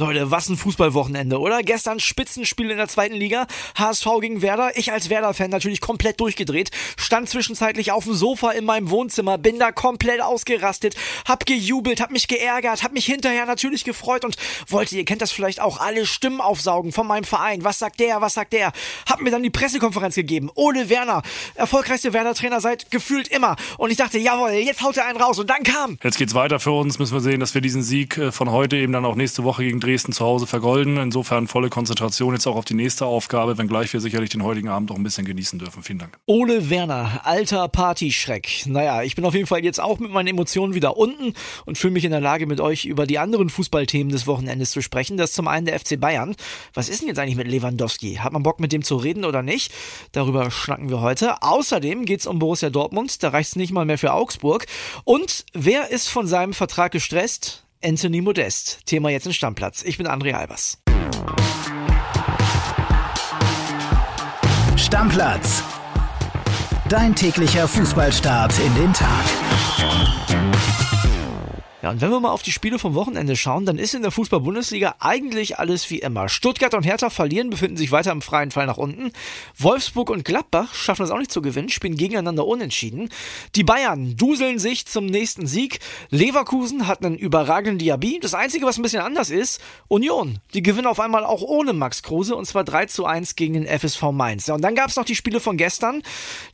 Leute, was ein Fußballwochenende, oder? Gestern Spitzenspiel in der zweiten Liga. HSV gegen Werder. Ich als Werder-Fan natürlich komplett durchgedreht. Stand zwischenzeitlich auf dem Sofa in meinem Wohnzimmer, bin da komplett ausgerastet, hab gejubelt, hab mich geärgert, hab mich hinterher natürlich gefreut und wollte, ihr kennt das vielleicht auch, alle Stimmen aufsaugen von meinem Verein. Was sagt der, was sagt der? Hab mir dann die Pressekonferenz gegeben. Ole Werner, erfolgreichste Werder-Trainer seit gefühlt immer. Und ich dachte, jawohl, jetzt haut er einen raus. Und dann kam. Jetzt geht's weiter für uns. Müssen wir sehen, dass wir diesen Sieg äh, von heute eben dann auch nächste Woche gegen Dresden zu Hause vergolden. Insofern volle Konzentration jetzt auch auf die nächste Aufgabe, wenngleich wir sicherlich den heutigen Abend auch ein bisschen genießen dürfen. Vielen Dank. Ole Werner, alter Partyschreck. Naja, ich bin auf jeden Fall jetzt auch mit meinen Emotionen wieder unten und fühle mich in der Lage, mit euch über die anderen Fußballthemen des Wochenendes zu sprechen. Das ist zum einen der FC Bayern. Was ist denn jetzt eigentlich mit Lewandowski? Hat man Bock mit dem zu reden oder nicht? Darüber schnacken wir heute. Außerdem geht es um Borussia Dortmund. Da reicht es nicht mal mehr für Augsburg. Und wer ist von seinem Vertrag gestresst? Anthony Modest. Thema jetzt in Stammplatz. Ich bin André Albers. Stammplatz. Dein täglicher Fußballstart in den Tag. Ja, und wenn wir mal auf die Spiele vom Wochenende schauen, dann ist in der Fußball-Bundesliga eigentlich alles wie immer. Stuttgart und Hertha verlieren, befinden sich weiter im freien Fall nach unten. Wolfsburg und Gladbach schaffen es auch nicht zu gewinnen, spielen gegeneinander unentschieden. Die Bayern duseln sich zum nächsten Sieg. Leverkusen hat einen überragenden Diaby. Das Einzige, was ein bisschen anders ist, Union. Die gewinnen auf einmal auch ohne Max Kruse und zwar 3 zu 1 gegen den FSV Mainz. Ja, und dann gab es noch die Spiele von gestern.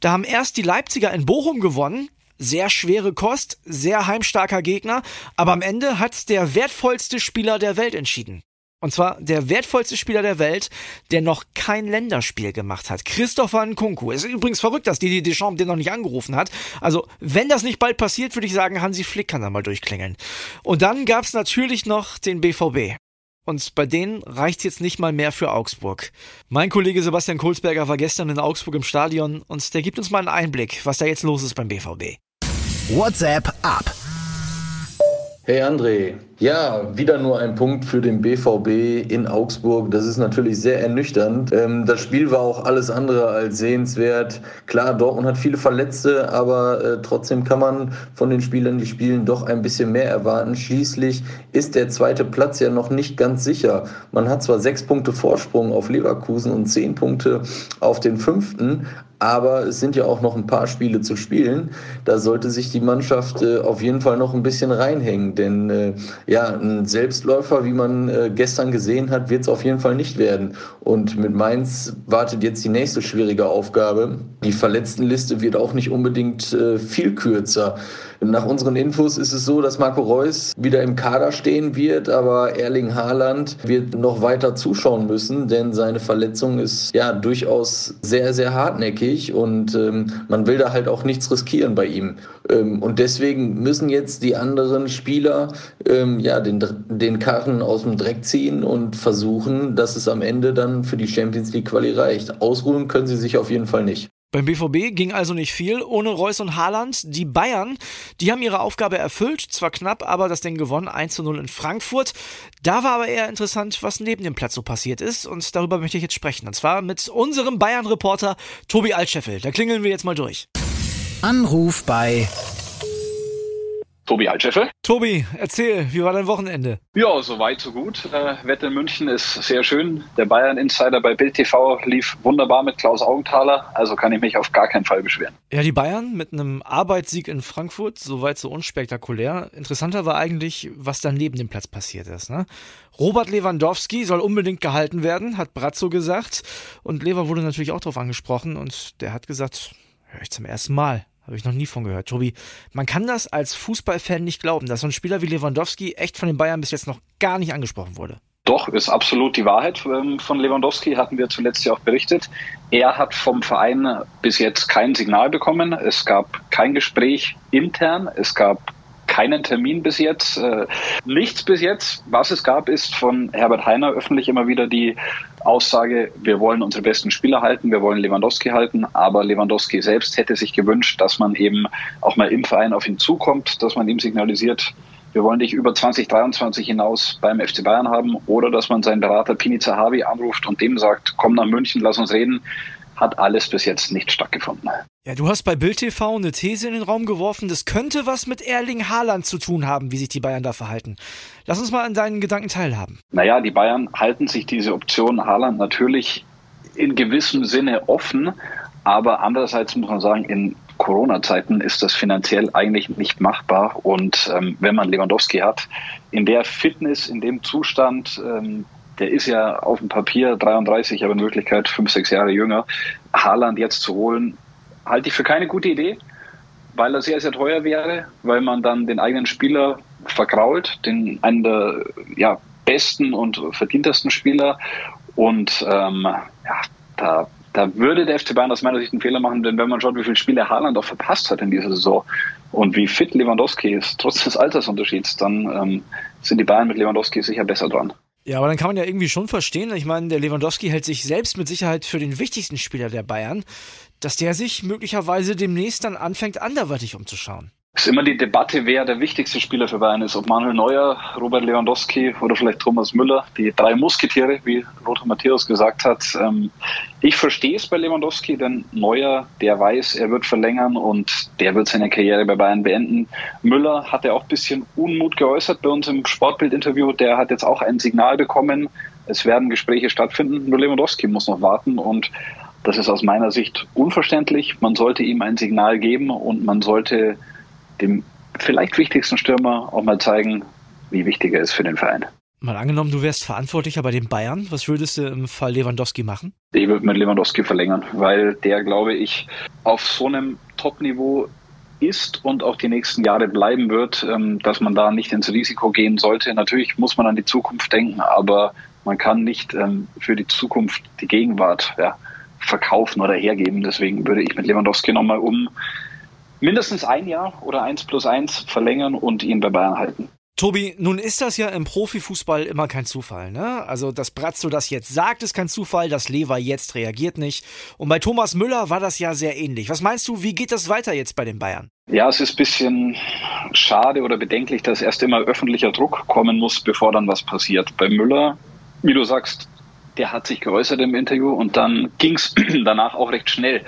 Da haben erst die Leipziger in Bochum gewonnen sehr schwere Kost, sehr heimstarker Gegner, aber am Ende hat der wertvollste Spieler der Welt entschieden. Und zwar der wertvollste Spieler der Welt, der noch kein Länderspiel gemacht hat. Christopher Nkunku. Es ist übrigens verrückt, dass Didi Deschamps den noch nicht angerufen hat. Also, wenn das nicht bald passiert, würde ich sagen, Hansi Flick kann da mal durchklingeln. Und dann gab's natürlich noch den BVB. Und bei denen reicht's jetzt nicht mal mehr für Augsburg. Mein Kollege Sebastian Kohlsberger war gestern in Augsburg im Stadion und der gibt uns mal einen Einblick, was da jetzt los ist beim BVB. WhatsApp ab. Hey André, ja, wieder nur ein Punkt für den BVB in Augsburg. Das ist natürlich sehr ernüchternd. Ähm, das Spiel war auch alles andere als sehenswert. Klar, Dortmund hat viele Verletzte, aber äh, trotzdem kann man von den Spielern, die spielen, doch ein bisschen mehr erwarten. Schließlich ist der zweite Platz ja noch nicht ganz sicher. Man hat zwar sechs Punkte Vorsprung auf Leverkusen und zehn Punkte auf den fünften, aber es sind ja auch noch ein paar Spiele zu spielen. Da sollte sich die Mannschaft äh, auf jeden Fall noch ein bisschen reinhängen, denn äh, ja, ein Selbstläufer, wie man äh, gestern gesehen hat, wird es auf jeden Fall nicht werden. Und mit Mainz wartet jetzt die nächste schwierige Aufgabe. Die Verletztenliste wird auch nicht unbedingt äh, viel kürzer. Nach unseren Infos ist es so, dass Marco Reus wieder im Kader stehen wird, aber Erling Haaland wird noch weiter zuschauen müssen, denn seine Verletzung ist ja durchaus sehr, sehr hartnäckig und ähm, man will da halt auch nichts riskieren bei ihm. Ähm, und deswegen müssen jetzt die anderen Spieler ähm, ja den, den Karren aus dem Dreck ziehen und versuchen, dass es am Ende dann für die Champions League Quali reicht. Ausruhen können sie sich auf jeden Fall nicht. Beim BVB ging also nicht viel ohne Reus und Haaland. Die Bayern, die haben ihre Aufgabe erfüllt, zwar knapp, aber das Ding gewonnen, 1 zu 0 in Frankfurt. Da war aber eher interessant, was neben dem Platz so passiert ist und darüber möchte ich jetzt sprechen. Und zwar mit unserem Bayern-Reporter Tobi Altscheffel. Da klingeln wir jetzt mal durch. Anruf bei Tobi Altscheffel. Tobi, erzähl, wie war dein Wochenende? Ja, soweit, so gut. Äh, Wetter in München ist sehr schön. Der Bayern Insider bei Bild TV lief wunderbar mit Klaus Augenthaler, also kann ich mich auf gar keinen Fall beschweren. Ja, die Bayern mit einem Arbeitssieg in Frankfurt, soweit so unspektakulär. Interessanter war eigentlich, was da neben dem Platz passiert ist. Ne? Robert Lewandowski soll unbedingt gehalten werden, hat Brazzo gesagt. Und Lever wurde natürlich auch darauf angesprochen und der hat gesagt, höre ich zum ersten Mal. Habe ich noch nie von gehört. Tobi, man kann das als Fußballfan nicht glauben, dass so ein Spieler wie Lewandowski echt von den Bayern bis jetzt noch gar nicht angesprochen wurde. Doch, ist absolut die Wahrheit ähm, von Lewandowski, hatten wir zuletzt ja auch berichtet. Er hat vom Verein bis jetzt kein Signal bekommen. Es gab kein Gespräch intern. Es gab keinen Termin bis jetzt, äh, nichts bis jetzt. Was es gab, ist von Herbert Heiner öffentlich immer wieder die Aussage, wir wollen unsere besten Spieler halten, wir wollen Lewandowski halten, aber Lewandowski selbst hätte sich gewünscht, dass man eben auch mal im Verein auf ihn zukommt, dass man ihm signalisiert, wir wollen dich über 2023 hinaus beim FC Bayern haben oder dass man seinen Berater Pini Zahavi anruft und dem sagt, komm nach München, lass uns reden. Hat alles bis jetzt nicht stattgefunden. Ja, du hast bei Bild TV eine These in den Raum geworfen, das könnte was mit Erling Haaland zu tun haben, wie sich die Bayern da verhalten. Lass uns mal an deinen Gedanken teilhaben. Naja, die Bayern halten sich diese Option Haaland natürlich in gewissem Sinne offen, aber andererseits muss man sagen, in Corona-Zeiten ist das finanziell eigentlich nicht machbar. Und ähm, wenn man Lewandowski hat, in der Fitness, in dem Zustand, ähm, der ist ja auf dem Papier 33, aber in Wirklichkeit fünf, sechs Jahre jünger. Haaland jetzt zu holen, halte ich für keine gute Idee, weil er sehr, sehr teuer wäre, weil man dann den eigenen Spieler vergrault, den einen der ja, besten und verdientesten Spieler. Und ähm, ja, da da würde der FC Bayern aus meiner Sicht einen Fehler machen, denn wenn man schaut, wie viele Spiele Haaland auch verpasst hat in dieser Saison und wie fit Lewandowski ist, trotz des Altersunterschieds, dann ähm, sind die Bayern mit Lewandowski sicher besser dran. Ja, aber dann kann man ja irgendwie schon verstehen, ich meine, der Lewandowski hält sich selbst mit Sicherheit für den wichtigsten Spieler der Bayern, dass der sich möglicherweise demnächst dann anfängt, anderweitig umzuschauen. Es ist immer die Debatte, wer der wichtigste Spieler für Bayern ist. Ob Manuel Neuer, Robert Lewandowski oder vielleicht Thomas Müller. Die drei Musketiere, wie Lothar Matthäus gesagt hat. Ähm, ich verstehe es bei Lewandowski, denn Neuer, der weiß, er wird verlängern und der wird seine Karriere bei Bayern beenden. Müller hat ja auch ein bisschen Unmut geäußert bei uns im Sportbild-Interview. Der hat jetzt auch ein Signal bekommen. Es werden Gespräche stattfinden. Nur Lewandowski muss noch warten und das ist aus meiner Sicht unverständlich. Man sollte ihm ein Signal geben und man sollte dem vielleicht wichtigsten Stürmer auch mal zeigen, wie wichtig er ist für den Verein. Mal angenommen, du wärst verantwortlicher bei den Bayern, was würdest du im Fall Lewandowski machen? Ich würde mit Lewandowski verlängern, weil der, glaube ich, auf so einem Top-Niveau ist und auch die nächsten Jahre bleiben wird, ähm, dass man da nicht ins Risiko gehen sollte. Natürlich muss man an die Zukunft denken, aber man kann nicht ähm, für die Zukunft die Gegenwart ja, verkaufen oder hergeben. Deswegen würde ich mit Lewandowski nochmal um mindestens ein Jahr oder eins plus eins verlängern und ihn bei Bayern halten. Tobi, nun ist das ja im Profifußball immer kein Zufall, ne? Also, dass Brazzo das jetzt sagt, ist kein Zufall, dass Lever jetzt reagiert nicht. Und bei Thomas Müller war das ja sehr ähnlich. Was meinst du, wie geht das weiter jetzt bei den Bayern? Ja, es ist ein bisschen schade oder bedenklich, dass erst immer öffentlicher Druck kommen muss, bevor dann was passiert. Bei Müller, wie du sagst, der hat sich geäußert im Interview und dann ging es danach auch recht schnell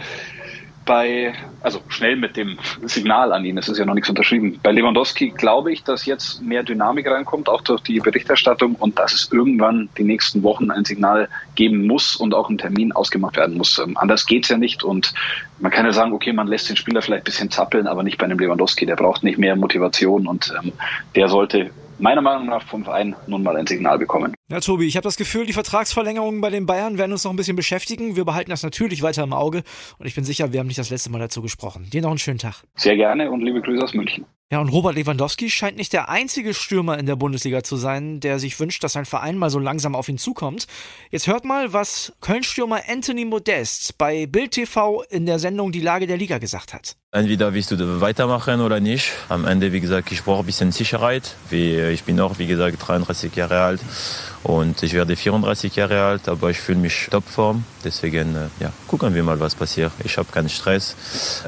bei, also schnell mit dem Signal an ihn, es ist ja noch nichts unterschrieben. Bei Lewandowski glaube ich, dass jetzt mehr Dynamik reinkommt, auch durch die Berichterstattung und dass es irgendwann die nächsten Wochen ein Signal geben muss und auch ein Termin ausgemacht werden muss. Ähm, anders geht's ja nicht und man kann ja sagen, okay, man lässt den Spieler vielleicht ein bisschen zappeln, aber nicht bei einem Lewandowski. Der braucht nicht mehr Motivation und ähm, der sollte meiner Meinung nach vom Verein nun mal ein Signal bekommen. Ja, Tobi, ich habe das Gefühl, die Vertragsverlängerungen bei den Bayern werden uns noch ein bisschen beschäftigen. Wir behalten das natürlich weiter im Auge und ich bin sicher, wir haben nicht das letzte Mal dazu gesprochen. Dir noch einen schönen Tag. Sehr gerne und liebe Grüße aus München. Ja, und Robert Lewandowski scheint nicht der einzige Stürmer in der Bundesliga zu sein, der sich wünscht, dass sein Verein mal so langsam auf ihn zukommt. Jetzt hört mal, was Köln-Stürmer Anthony Modest bei Bild TV in der Sendung Die Lage der Liga gesagt hat. Entweder willst du weitermachen oder nicht. Am Ende, wie gesagt, ich brauche ein bisschen Sicherheit. Ich bin auch, wie gesagt, 33 Jahre alt und ich werde 34 Jahre alt, aber ich fühle mich topform. Deswegen, äh, ja, gucken wir mal, was passiert. Ich habe keinen Stress.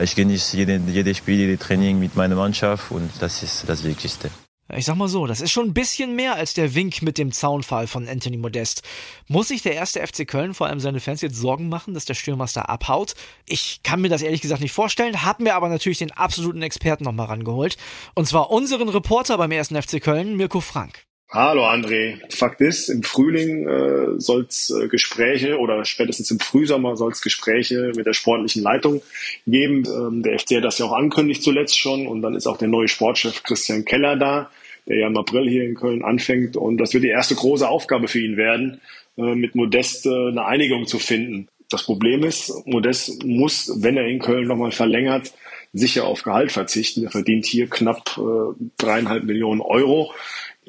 Ich genieße jede, jedes Spiel, jedes Training mit meiner Mannschaft und das ist das Wichtigste. Ich sag mal so, das ist schon ein bisschen mehr als der Wink mit dem Zaunfall von Anthony Modest. Muss sich der erste FC Köln, vor allem seine Fans, jetzt Sorgen machen, dass der Stürmaster abhaut? Ich kann mir das ehrlich gesagt nicht vorstellen, hab mir aber natürlich den absoluten Experten nochmal rangeholt. Und zwar unseren Reporter beim ersten FC Köln, Mirko Frank. Hallo André. Fakt ist, im Frühling äh, soll es äh, Gespräche oder spätestens im Frühsommer soll es Gespräche mit der sportlichen Leitung geben. Ähm, der FC hat das ja auch angekündigt zuletzt schon und dann ist auch der neue Sportchef Christian Keller da der ja im April hier in Köln anfängt. Und das wird die erste große Aufgabe für ihn werden, äh, mit Modest äh, eine Einigung zu finden. Das Problem ist, Modest muss, wenn er in Köln nochmal verlängert, sicher auf Gehalt verzichten. Er verdient hier knapp äh, dreieinhalb Millionen Euro.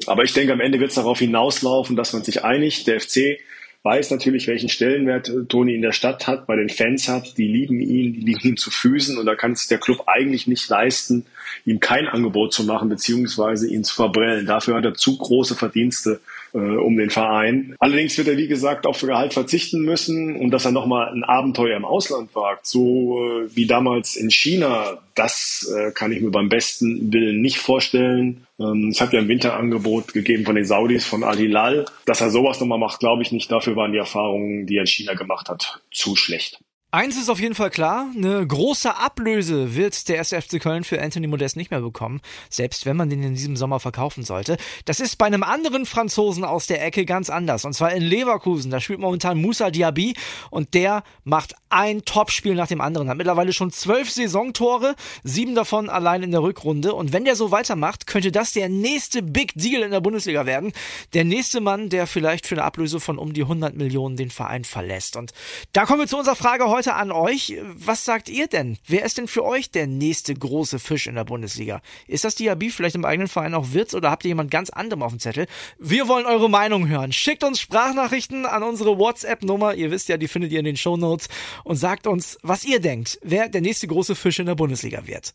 Aber ich denke, am Ende wird es darauf hinauslaufen, dass man sich einigt. Der FC weiß natürlich, welchen Stellenwert Toni in der Stadt hat, bei den Fans hat. Die lieben ihn, die liegen ihm zu Füßen und da kann es der Club eigentlich nicht leisten, ihm kein Angebot zu machen, beziehungsweise ihn zu verbrellen. Dafür hat er zu große Verdienste äh, um den Verein. Allerdings wird er, wie gesagt, für Gehalt verzichten müssen und dass er nochmal ein Abenteuer im Ausland wagt, so äh, wie damals in China, das äh, kann ich mir beim besten Willen nicht vorstellen. Ähm, es hat ja ein Winterangebot gegeben von den Saudis, von Al Hilal. Dass er sowas nochmal macht, glaube ich nicht. Dafür waren die Erfahrungen, die er in China gemacht hat, zu schlecht. Eins ist auf jeden Fall klar, eine große Ablöse wird der SFC Köln für Anthony Modest nicht mehr bekommen, selbst wenn man den in diesem Sommer verkaufen sollte. Das ist bei einem anderen Franzosen aus der Ecke ganz anders, und zwar in Leverkusen. Da spielt momentan Moussa Diaby und der macht ein Topspiel nach dem anderen, hat mittlerweile schon zwölf Saisontore, sieben davon allein in der Rückrunde. Und wenn der so weitermacht, könnte das der nächste Big Deal in der Bundesliga werden. Der nächste Mann, der vielleicht für eine Ablöse von um die 100 Millionen den Verein verlässt. Und da kommen wir zu unserer Frage heute heute an euch. Was sagt ihr denn? Wer ist denn für euch der nächste große Fisch in der Bundesliga? Ist das Diaby vielleicht im eigenen Verein auch Witz oder habt ihr jemand ganz anderem auf dem Zettel? Wir wollen eure Meinung hören. Schickt uns Sprachnachrichten an unsere WhatsApp-Nummer. Ihr wisst ja, die findet ihr in den Show Notes und sagt uns, was ihr denkt, wer der nächste große Fisch in der Bundesliga wird.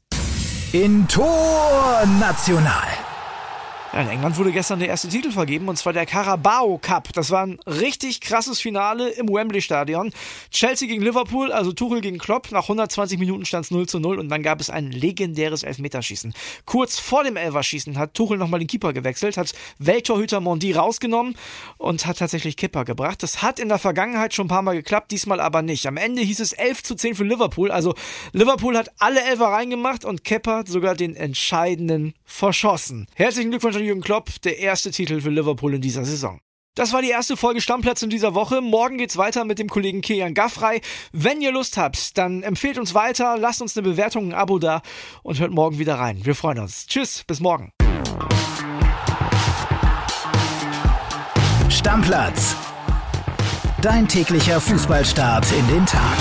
In Tor National. In England wurde gestern der erste Titel vergeben und zwar der Carabao Cup. Das war ein richtig krasses Finale im Wembley Stadion. Chelsea gegen Liverpool, also Tuchel gegen Klopp. Nach 120 Minuten stand es 0 zu 0 und dann gab es ein legendäres Elfmeterschießen. Kurz vor dem Elferschießen hat Tuchel nochmal den Keeper gewechselt, hat Welttorhüter Mondi rausgenommen und hat tatsächlich Kipper gebracht. Das hat in der Vergangenheit schon ein paar Mal geklappt, diesmal aber nicht. Am Ende hieß es 11 zu 10 für Liverpool. Also Liverpool hat alle Elfer reingemacht und Kepper sogar den entscheidenden verschossen. Herzlichen Glückwunsch an Jürgen Klopp, der erste Titel für Liverpool in dieser Saison. Das war die erste Folge Stammplatz in dieser Woche. Morgen geht's weiter mit dem Kollegen Kilian Gaffrey. Wenn ihr Lust habt, dann empfehlt uns weiter, lasst uns eine Bewertung, ein Abo da und hört morgen wieder rein. Wir freuen uns. Tschüss, bis morgen. Stammplatz. Dein täglicher Fußballstart in den Tag.